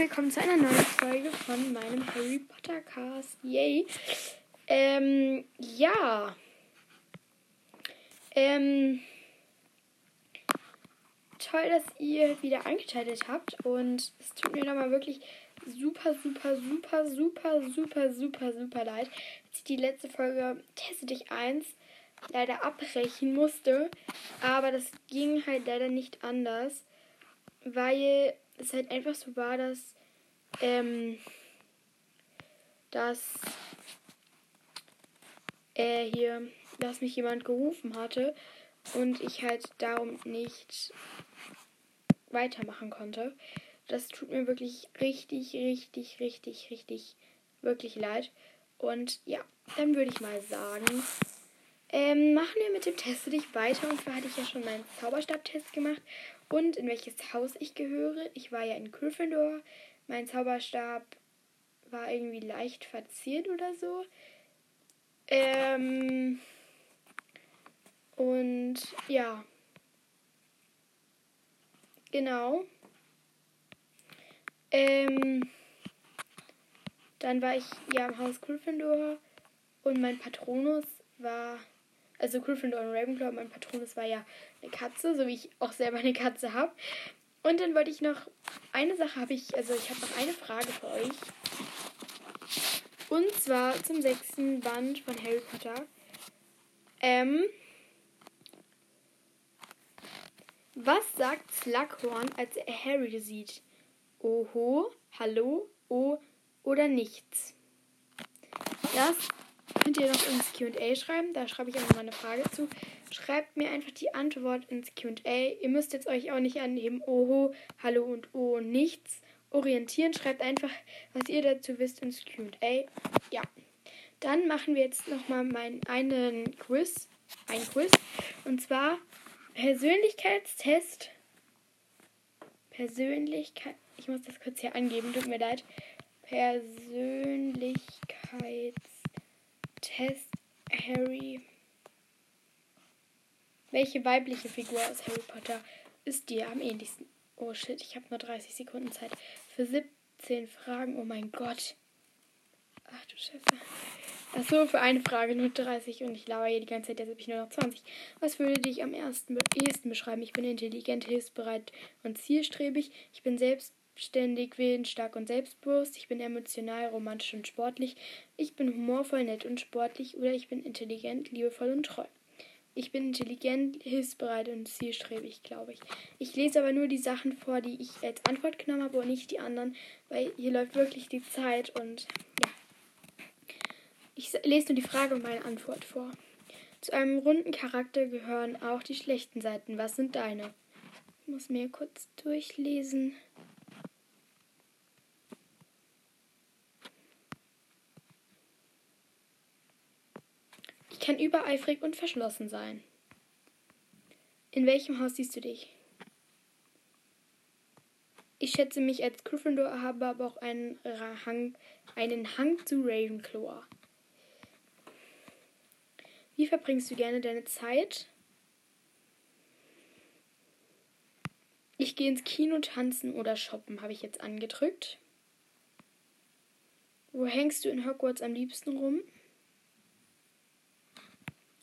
willkommen zu einer neuen Folge von meinem Harry Potter Cast. Yay! Ähm, ja. Ähm, toll, dass ihr wieder eingeschaltet habt und es tut mir nochmal wirklich super, super, super, super, super, super, super leid, dass ich die letzte Folge Teste dich 1 leider abbrechen musste, aber das ging halt leider nicht anders, weil es halt einfach so war, dass ähm, dass äh, hier, dass mich jemand gerufen hatte und ich halt darum nicht weitermachen konnte. Das tut mir wirklich richtig, richtig, richtig, richtig, wirklich leid. Und ja, dann würde ich mal sagen, ähm, machen wir mit dem Test dich weiter. Und zwar hatte ich ja schon meinen Zauberstab-Test gemacht und in welches Haus ich gehöre. Ich war ja in Gryffindor. Mein Zauberstab war irgendwie leicht verziert oder so. Ähm, und ja. Genau. Ähm, dann war ich ja im Haus Gryffindor und mein Patronus war, also Gryffindor und Ravenclaw, mein Patronus war ja eine Katze, so wie ich auch selber eine Katze habe. Und dann wollte ich noch, eine Sache habe ich, also ich habe noch eine Frage für euch. Und zwar zum sechsten Band von Harry Potter. Ähm, was sagt Slughorn, als er Harry sieht? Oho, hallo, oh oder nichts? Das könnt ihr noch ins QA schreiben. Da schreibe ich noch mal eine Frage zu. Schreibt mir einfach die Antwort ins QA. Ihr müsst jetzt euch auch nicht an dem Oho, Hallo und Oh nichts orientieren. Schreibt einfach, was ihr dazu wisst ins QA. Ja. Dann machen wir jetzt nochmal meinen einen Quiz. Ein Quiz. Und zwar Persönlichkeitstest. Persönlichkeit. Ich muss das kurz hier angeben, tut mir leid. Persönlichkeitstest Harry. Welche weibliche Figur aus Harry Potter ist dir am ähnlichsten? Oh shit, ich habe nur 30 Sekunden Zeit für 17 Fragen. Oh mein Gott. Ach du Scheiße. Achso, für eine Frage nur 30 und ich lauere hier die ganze Zeit, jetzt habe ich nur noch 20. Was würde dich am ersten, ehesten beschreiben? Ich bin intelligent, hilfsbereit und zielstrebig. Ich bin selbstständig, willensstark und selbstbewusst. Ich bin emotional, romantisch und sportlich. Ich bin humorvoll, nett und sportlich. Oder ich bin intelligent, liebevoll und treu. Ich bin intelligent, hilfsbereit und zielstrebig, glaube ich. Ich lese aber nur die Sachen vor, die ich als Antwort genommen habe und nicht die anderen, weil hier läuft wirklich die Zeit und ja. Ich lese nur die Frage und meine Antwort vor. Zu einem runden Charakter gehören auch die schlechten Seiten. Was sind deine? Ich muss mir kurz durchlesen. Kann übereifrig und verschlossen sein. In welchem Haus siehst du dich? Ich schätze mich als Gryffindor, habe aber auch einen Hang, einen Hang zu Ravenclaw. Wie verbringst du gerne deine Zeit? Ich gehe ins Kino tanzen oder shoppen, habe ich jetzt angedrückt. Wo hängst du in Hogwarts am liebsten rum?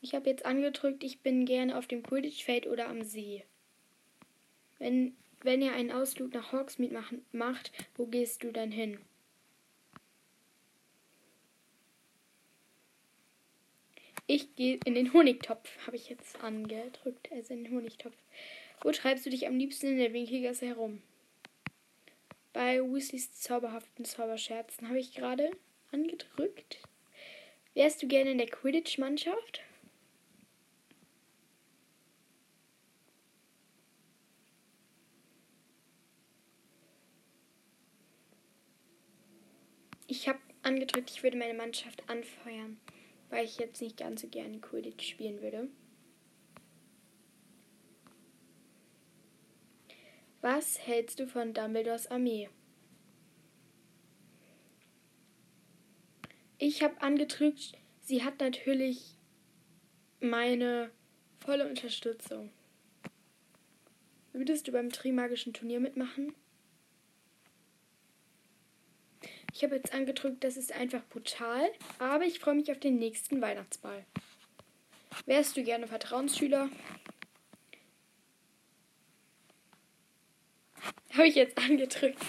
Ich habe jetzt angedrückt, ich bin gerne auf dem Quidditch-Feld oder am See. Wenn, wenn ihr einen Ausflug nach Hogsmeade machen, macht, wo gehst du dann hin? Ich gehe in den Honigtopf, habe ich jetzt angedrückt, also in den Honigtopf. Wo treibst du dich am liebsten in der Winkelgasse herum? Bei Weasleys zauberhaften Zauberscherzen habe ich gerade angedrückt. Wärst du gerne in der Quidditch-Mannschaft? Ich habe angedrückt, ich würde meine Mannschaft anfeuern weil ich jetzt nicht ganz so gerne Quidditch spielen würde. Was hältst du von Dumbledores Armee? Ich habe angedrückt, sie hat natürlich meine volle Unterstützung. Würdest du beim Trimagischen Turnier mitmachen? Ich habe jetzt angedrückt, das ist einfach brutal, aber ich freue mich auf den nächsten Weihnachtsball. Wärst du gerne Vertrauensschüler? Habe ich jetzt angedrückt.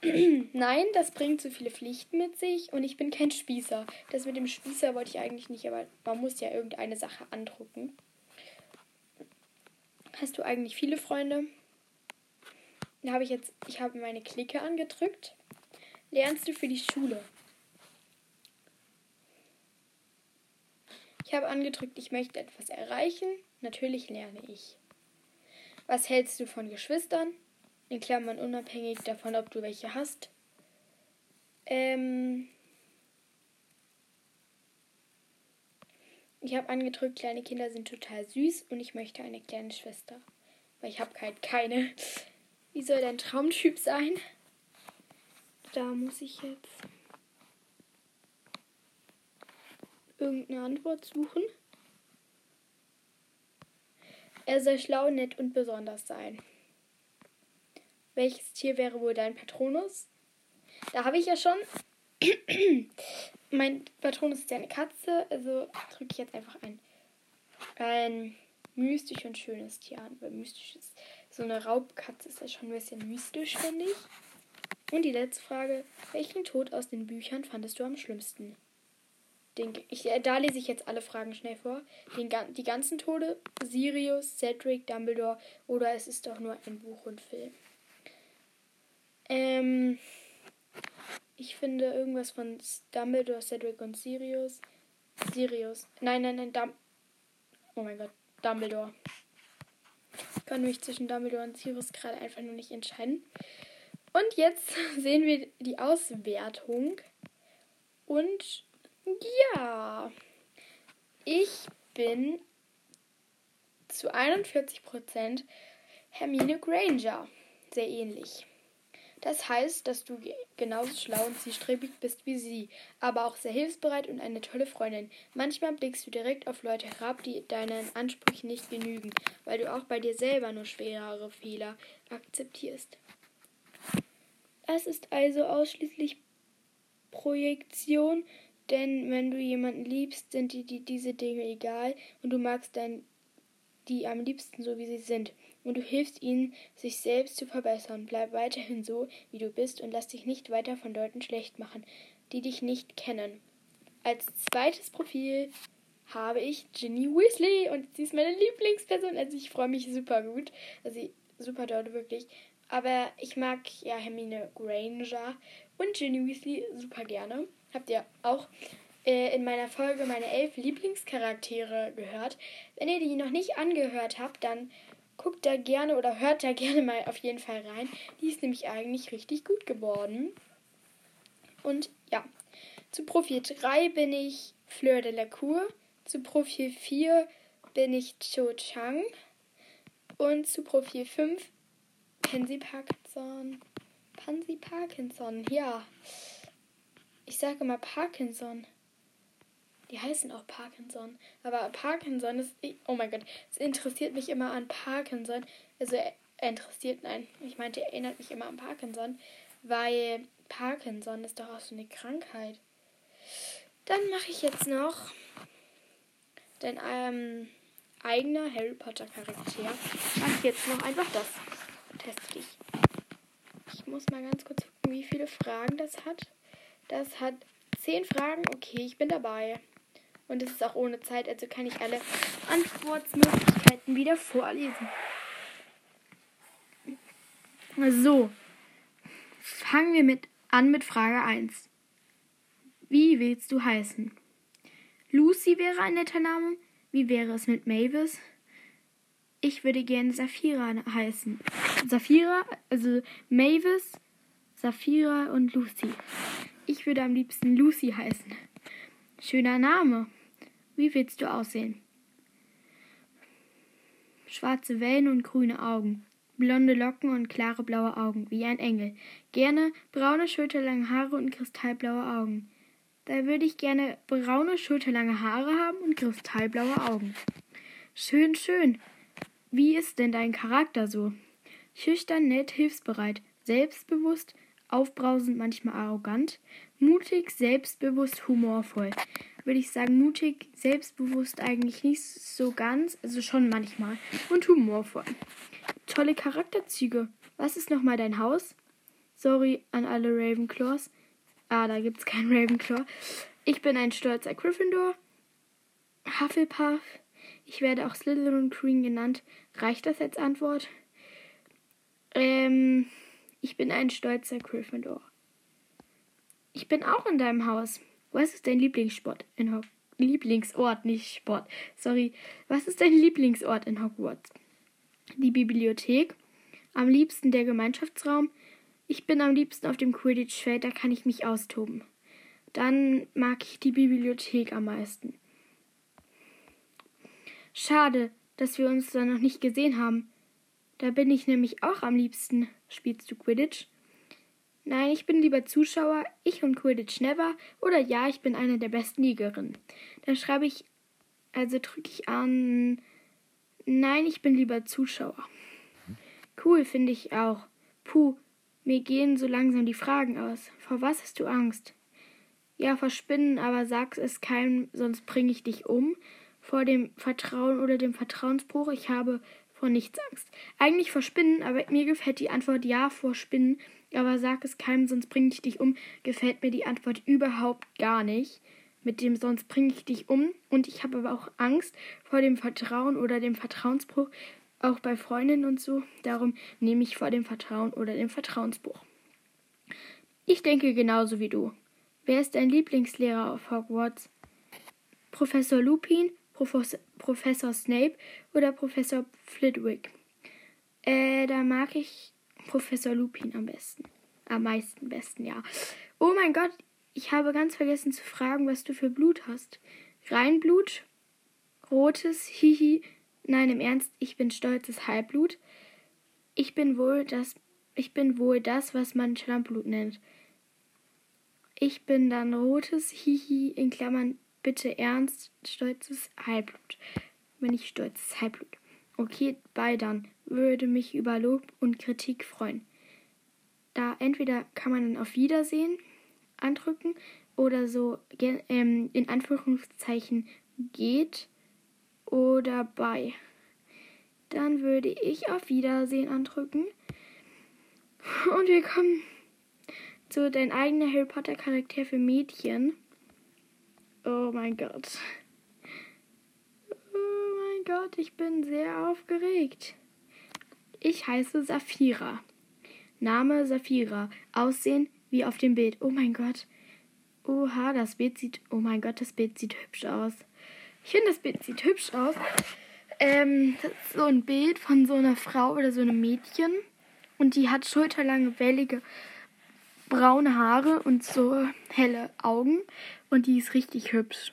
Nein, das bringt zu viele Pflichten mit sich und ich bin kein Spießer. Das mit dem Spießer wollte ich eigentlich nicht, aber man muss ja irgendeine Sache andrucken. Hast du eigentlich viele Freunde? Da habe ich jetzt, ich habe meine Clique angedrückt. Lernst du für die Schule? Ich habe angedrückt, ich möchte etwas erreichen. Natürlich lerne ich. Was hältst du von Geschwistern? In Klammern unabhängig davon, ob du welche hast. Ähm ich habe angedrückt, kleine Kinder sind total süß und ich möchte eine kleine Schwester. Weil ich habe halt keine. Wie soll dein Traumtyp sein? Da muss ich jetzt irgendeine Antwort suchen. Er soll schlau, nett und besonders sein. Welches Tier wäre wohl dein Patronus? Da habe ich ja schon. mein Patronus ist ja eine Katze, also drücke ich jetzt einfach ein. Ein mystisch und schönes Tier an. Weil mystisch ist so eine Raubkatze ist ja schon ein bisschen mystisch, finde ich. Und die letzte Frage: Welchen Tod aus den Büchern fandest du am schlimmsten? Den, ich, äh, da lese ich jetzt alle Fragen schnell vor. Den, die ganzen Tode: Sirius, Cedric, Dumbledore oder es ist doch nur ein Buch und Film. Ähm, ich finde irgendwas von Dumbledore, Cedric und Sirius. Sirius. Nein, nein, nein, Dum Oh mein Gott, Dumbledore. Ich kann mich zwischen Dumbledore und Sirius gerade einfach nur nicht entscheiden. Und jetzt sehen wir die Auswertung. Und ja, ich bin zu 41% Hermine Granger. Sehr ähnlich. Das heißt, dass du genauso schlau und zielstrebig bist wie sie, aber auch sehr hilfsbereit und eine tolle Freundin. Manchmal blickst du direkt auf Leute herab, die deinen Ansprüchen nicht genügen, weil du auch bei dir selber nur schwerere Fehler akzeptierst. Es ist also ausschließlich Projektion, denn wenn du jemanden liebst, sind dir die, diese Dinge egal und du magst dein, die am liebsten so, wie sie sind und du hilfst ihnen, sich selbst zu verbessern. Bleib weiterhin so, wie du bist und lass dich nicht weiter von Leuten schlecht machen, die dich nicht kennen. Als zweites Profil habe ich Ginny Weasley und sie ist meine Lieblingsperson. Also ich freue mich super gut. Also super dort wirklich. Aber ich mag ja Hermine Granger und Ginny Weasley super gerne. Habt ihr auch äh, in meiner Folge meine elf Lieblingscharaktere gehört. Wenn ihr die noch nicht angehört habt, dann guckt da gerne oder hört da gerne mal auf jeden Fall rein. Die ist nämlich eigentlich richtig gut geworden. Und ja, zu Profil 3 bin ich Fleur de la Cour. Zu Profil 4 bin ich Cho Chang. Und zu Profil 5 Pansy Parkinson. Pansy Parkinson, ja. Ich sage mal Parkinson. Die heißen auch Parkinson. Aber Parkinson ist. Oh mein Gott, es interessiert mich immer an Parkinson. Also, er interessiert, nein, ich meinte, er erinnert mich immer an Parkinson. Weil Parkinson ist doch auch so eine Krankheit. Dann mache ich jetzt noch dein ähm, eigener Harry Potter Charakter. Mach jetzt noch einfach das. Dich. Ich muss mal ganz kurz gucken, wie viele Fragen das hat. Das hat zehn Fragen. Okay, ich bin dabei. Und es ist auch ohne Zeit, also kann ich alle Antwortmöglichkeiten wieder vorlesen. So, fangen wir mit an mit Frage 1. Wie willst du heißen? Lucy wäre ein netter Name. Wie wäre es mit Mavis? Ich würde gerne Saphira heißen. Saphira, also Mavis, Saphira und Lucy. Ich würde am liebsten Lucy heißen. Schöner Name. Wie willst du aussehen? Schwarze Wellen und grüne Augen. Blonde Locken und klare blaue Augen, wie ein Engel. Gerne braune, schulterlange Haare und kristallblaue Augen. Da würde ich gerne braune, schulterlange Haare haben und kristallblaue Augen. Schön, schön. Wie ist denn dein Charakter so? Schüchtern, nett, hilfsbereit, selbstbewusst, aufbrausend, manchmal arrogant. Mutig, selbstbewusst, humorvoll. Würde ich sagen, mutig, selbstbewusst eigentlich nicht so ganz, also schon manchmal. Und humorvoll. Tolle Charakterzüge. Was ist nochmal dein Haus? Sorry an alle Ravenclaws. Ah, da gibt's keinen Ravenclaw. Ich bin ein stolzer Gryffindor. Hufflepuff. Ich werde auch Slytherin Queen genannt. Reicht das als Antwort? Ähm, ich bin ein stolzer Gryffindor. Ich bin auch in deinem Haus. Was ist dein Lieblingssport in Hogwarts? Lieblingsort, nicht Sport. Sorry. Was ist dein Lieblingsort in Hogwarts? Die Bibliothek. Am liebsten der Gemeinschaftsraum. Ich bin am liebsten auf dem Quidditch-Feld, da kann ich mich austoben. Dann mag ich die Bibliothek am meisten. Schade, dass wir uns da noch nicht gesehen haben. Da bin ich nämlich auch am liebsten. Spielst du Quidditch? Nein, ich bin lieber Zuschauer, ich und Quidditch never. Oder ja, ich bin eine der besten Liegerinnen. Dann schreibe ich, also drücke ich an, nein, ich bin lieber Zuschauer. Cool, finde ich auch. Puh, mir gehen so langsam die Fragen aus. Vor was hast du Angst? Ja, vor Spinnen, aber sag's es keinem, sonst bringe ich dich um. Vor dem Vertrauen oder dem Vertrauensbruch, ich habe vor nichts Angst. Eigentlich vor Spinnen, aber mir gefällt die Antwort ja vor Spinnen, aber sag es keinem, sonst bringe ich dich um, gefällt mir die Antwort überhaupt gar nicht. Mit dem sonst bringe ich dich um und ich habe aber auch Angst vor dem Vertrauen oder dem Vertrauensbruch, auch bei Freundinnen und so. Darum nehme ich vor dem Vertrauen oder dem Vertrauensbruch. Ich denke genauso wie du. Wer ist dein Lieblingslehrer auf Hogwarts? Professor Lupin, Professor, Professor Snape oder Professor Flitwick? Äh, da mag ich Professor Lupin am besten. Am meisten besten, ja. Oh mein Gott, ich habe ganz vergessen zu fragen, was du für Blut hast. Reinblut? Rotes? Hihi? Nein, im Ernst, ich bin stolzes Halbblut. Ich bin wohl das, ich bin wohl das, was man Schlammblut nennt. Ich bin dann rotes Hihi in Klammern bitte ernst stolzes Halbblut. Wenn ich stolzes Halbblut. Okay, bei dann. Würde mich über Lob und Kritik freuen. Da entweder kann man dann auf Wiedersehen andrücken oder so ähm, in Anführungszeichen geht oder bei. Dann würde ich auf Wiedersehen andrücken. Und wir kommen zu dein eigener Harry Potter Charakter für Mädchen. Oh mein Gott. Oh mein Gott, ich bin sehr aufgeregt. Ich heiße Safira. Name Safira. Aussehen wie auf dem Bild. Oh mein Gott. Oha, das Bild sieht. Oh mein Gott, das Bild sieht hübsch aus. Ich finde, das Bild sieht hübsch aus. Ähm, das ist so ein Bild von so einer Frau oder so einem Mädchen. Und die hat schulterlange, wellige, braune Haare und so helle Augen. Und die ist richtig hübsch.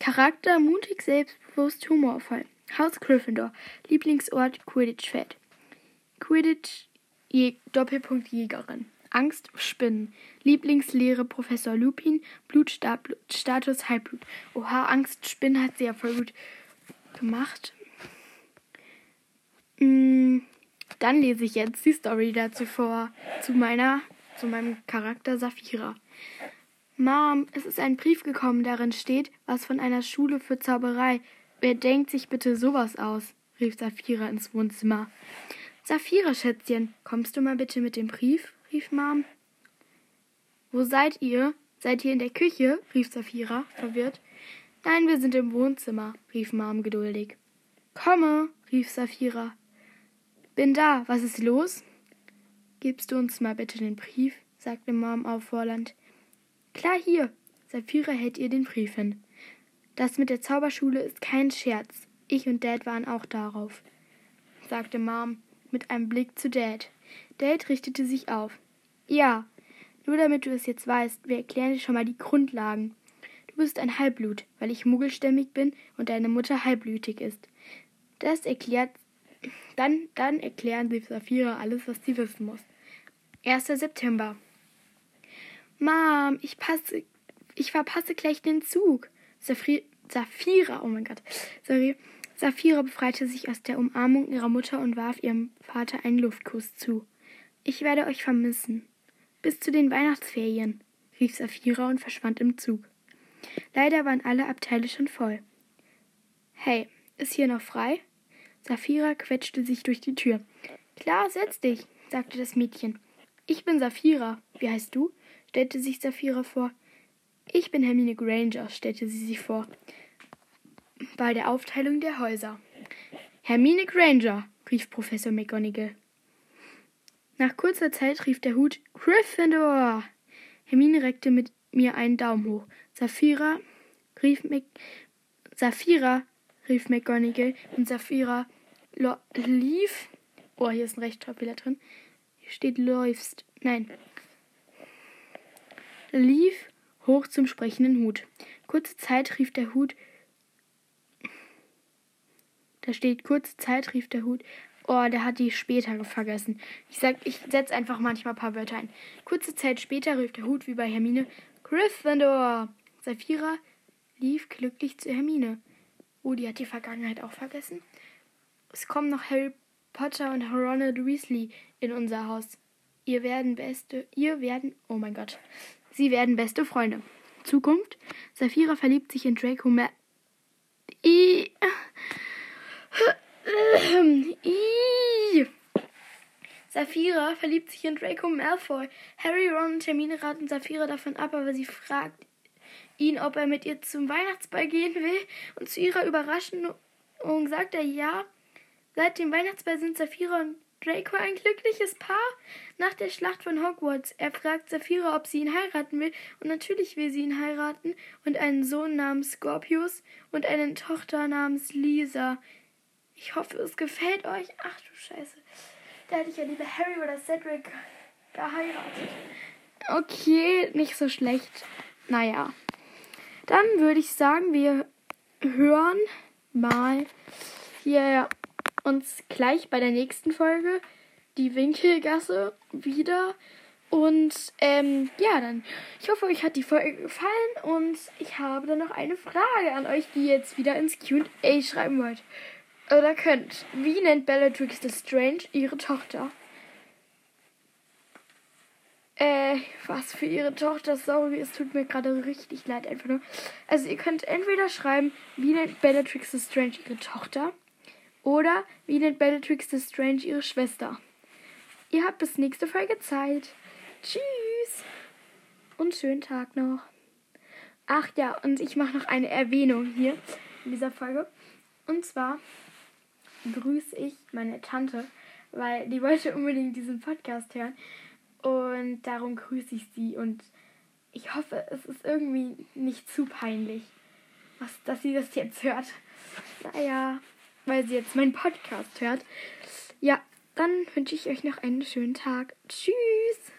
Charakter mutig, selbstbewusst, humorvoll. Haus Gryffindor. Lieblingsort Quidditch-Feld. Quidditch, Je Doppelpunkt Jägerin. Angst, Spinnen. Lieblingslehre Professor Lupin. Blutstatus Halbblut. Oha, Angst, Spinnen hat sie ja voll gut gemacht. Mm, dann lese ich jetzt die Story dazu vor. Zu meiner, zu meinem Charakter Safira. Mom, es ist ein Brief gekommen, darin steht, was von einer Schule für Zauberei. Wer denkt sich bitte sowas aus? rief Safira ins Wohnzimmer. Safira, Schätzchen, kommst du mal bitte mit dem Brief? rief Mom. Wo seid ihr? Seid ihr in der Küche? rief Safira, verwirrt. Nein, wir sind im Wohnzimmer, rief Mom geduldig. Komme, rief Safira. Bin da, was ist los? Gibst du uns mal bitte den Brief? sagte Mom auffordernd. Klar hier. Safira hält ihr den Brief hin. Das mit der Zauberschule ist kein Scherz. Ich und Dad waren auch darauf, sagte Mom mit einem Blick zu Dad. Dad richtete sich auf. Ja, nur damit du es jetzt weißt, wir erklären dir schon mal die Grundlagen. Du bist ein Halbblut, weil ich muggelstämmig bin und deine Mutter halbblütig ist. Das erklärt. Dann, dann erklären sie Saphira alles, was sie wissen muss. 1. September. Mom, ich passe. Ich verpasse gleich den Zug. Safri Saphira, oh mein Gott. Sorry. Saphira befreite sich aus der Umarmung ihrer Mutter und warf ihrem Vater einen Luftkuss zu. Ich werde euch vermissen. Bis zu den Weihnachtsferien, rief Saphira und verschwand im Zug. Leider waren alle Abteile schon voll. Hey, ist hier noch frei? Saphira quetschte sich durch die Tür. Klar, setz dich, sagte das Mädchen. Ich bin Saphira. Wie heißt du? stellte sich Saphira vor. Ich bin Hermine Granger, stellte sie sich vor. Bei der Aufteilung der Häuser. Hermine Granger, rief Professor McGonagall. Nach kurzer Zeit rief der Hut Gryffindor. Hermine reckte mit mir einen Daumen hoch. Saphira rief Mc Saphira rief McGonagall und Saphira lief. Oh, hier ist ein Rechtschreibfehler drin. Hier steht läufst. Nein. Lief hoch zum sprechenden Hut. Kurze Zeit rief der Hut. Da steht kurze Zeit rief der Hut. Oh, der hat die später vergessen. Ich sag, ich setze einfach manchmal ein paar Wörter ein. Kurze Zeit später rief der Hut wie bei Hermine Gryffindor. Saphira lief glücklich zu Hermine. Oh, die hat die Vergangenheit auch vergessen. Es kommen noch Harry Potter und Ronald Weasley in unser Haus. Ihr werden beste, ihr werden, oh mein Gott, sie werden beste Freunde. Zukunft: Saphira verliebt sich in Draco Mal. I. I. Saphira verliebt sich in Draco Malfoy. Harry, Ron und Hermine raten Saphira davon ab, aber sie fragt ihn, ob er mit ihr zum Weihnachtsball gehen will. Und zu ihrer Überraschung sagt er ja. Seit dem Weihnachtsball sind Saphira und Draco ein glückliches Paar. Nach der Schlacht von Hogwarts. Er fragt Saphira, ob sie ihn heiraten will. Und natürlich will sie ihn heiraten. Und einen Sohn namens Scorpius und eine Tochter namens Lisa. Ich hoffe, es gefällt euch. Ach du Scheiße. Da hätte ich ja lieber Harry oder Cedric geheiratet. Okay, nicht so schlecht. Naja. Dann würde ich sagen, wir hören mal hier uns gleich bei der nächsten Folge die Winkelgasse wieder. Und ähm, ja, dann, ich hoffe, euch hat die Folge gefallen und ich habe dann noch eine Frage an euch, die ihr jetzt wieder ins QA schreiben wollt. Oder könnt. Wie nennt Bellatrix Strange ihre Tochter? Äh, was für ihre Tochter? Sorry, es tut mir gerade richtig leid, einfach nur. Also, ihr könnt entweder schreiben, wie nennt Bellatrix Strange ihre Tochter? Oder wie nennt Bellatrix Strange ihre Schwester? Ihr habt bis nächste Folge Zeit. Tschüss! Und schönen Tag noch. Ach ja, und ich mache noch eine Erwähnung hier in dieser Folge. Und zwar grüße ich meine Tante, weil die wollte unbedingt diesen Podcast hören. Und darum grüße ich sie und ich hoffe, es ist irgendwie nicht zu peinlich, was, dass sie das jetzt hört. Naja, weil sie jetzt meinen Podcast hört. Ja, dann wünsche ich euch noch einen schönen Tag. Tschüss!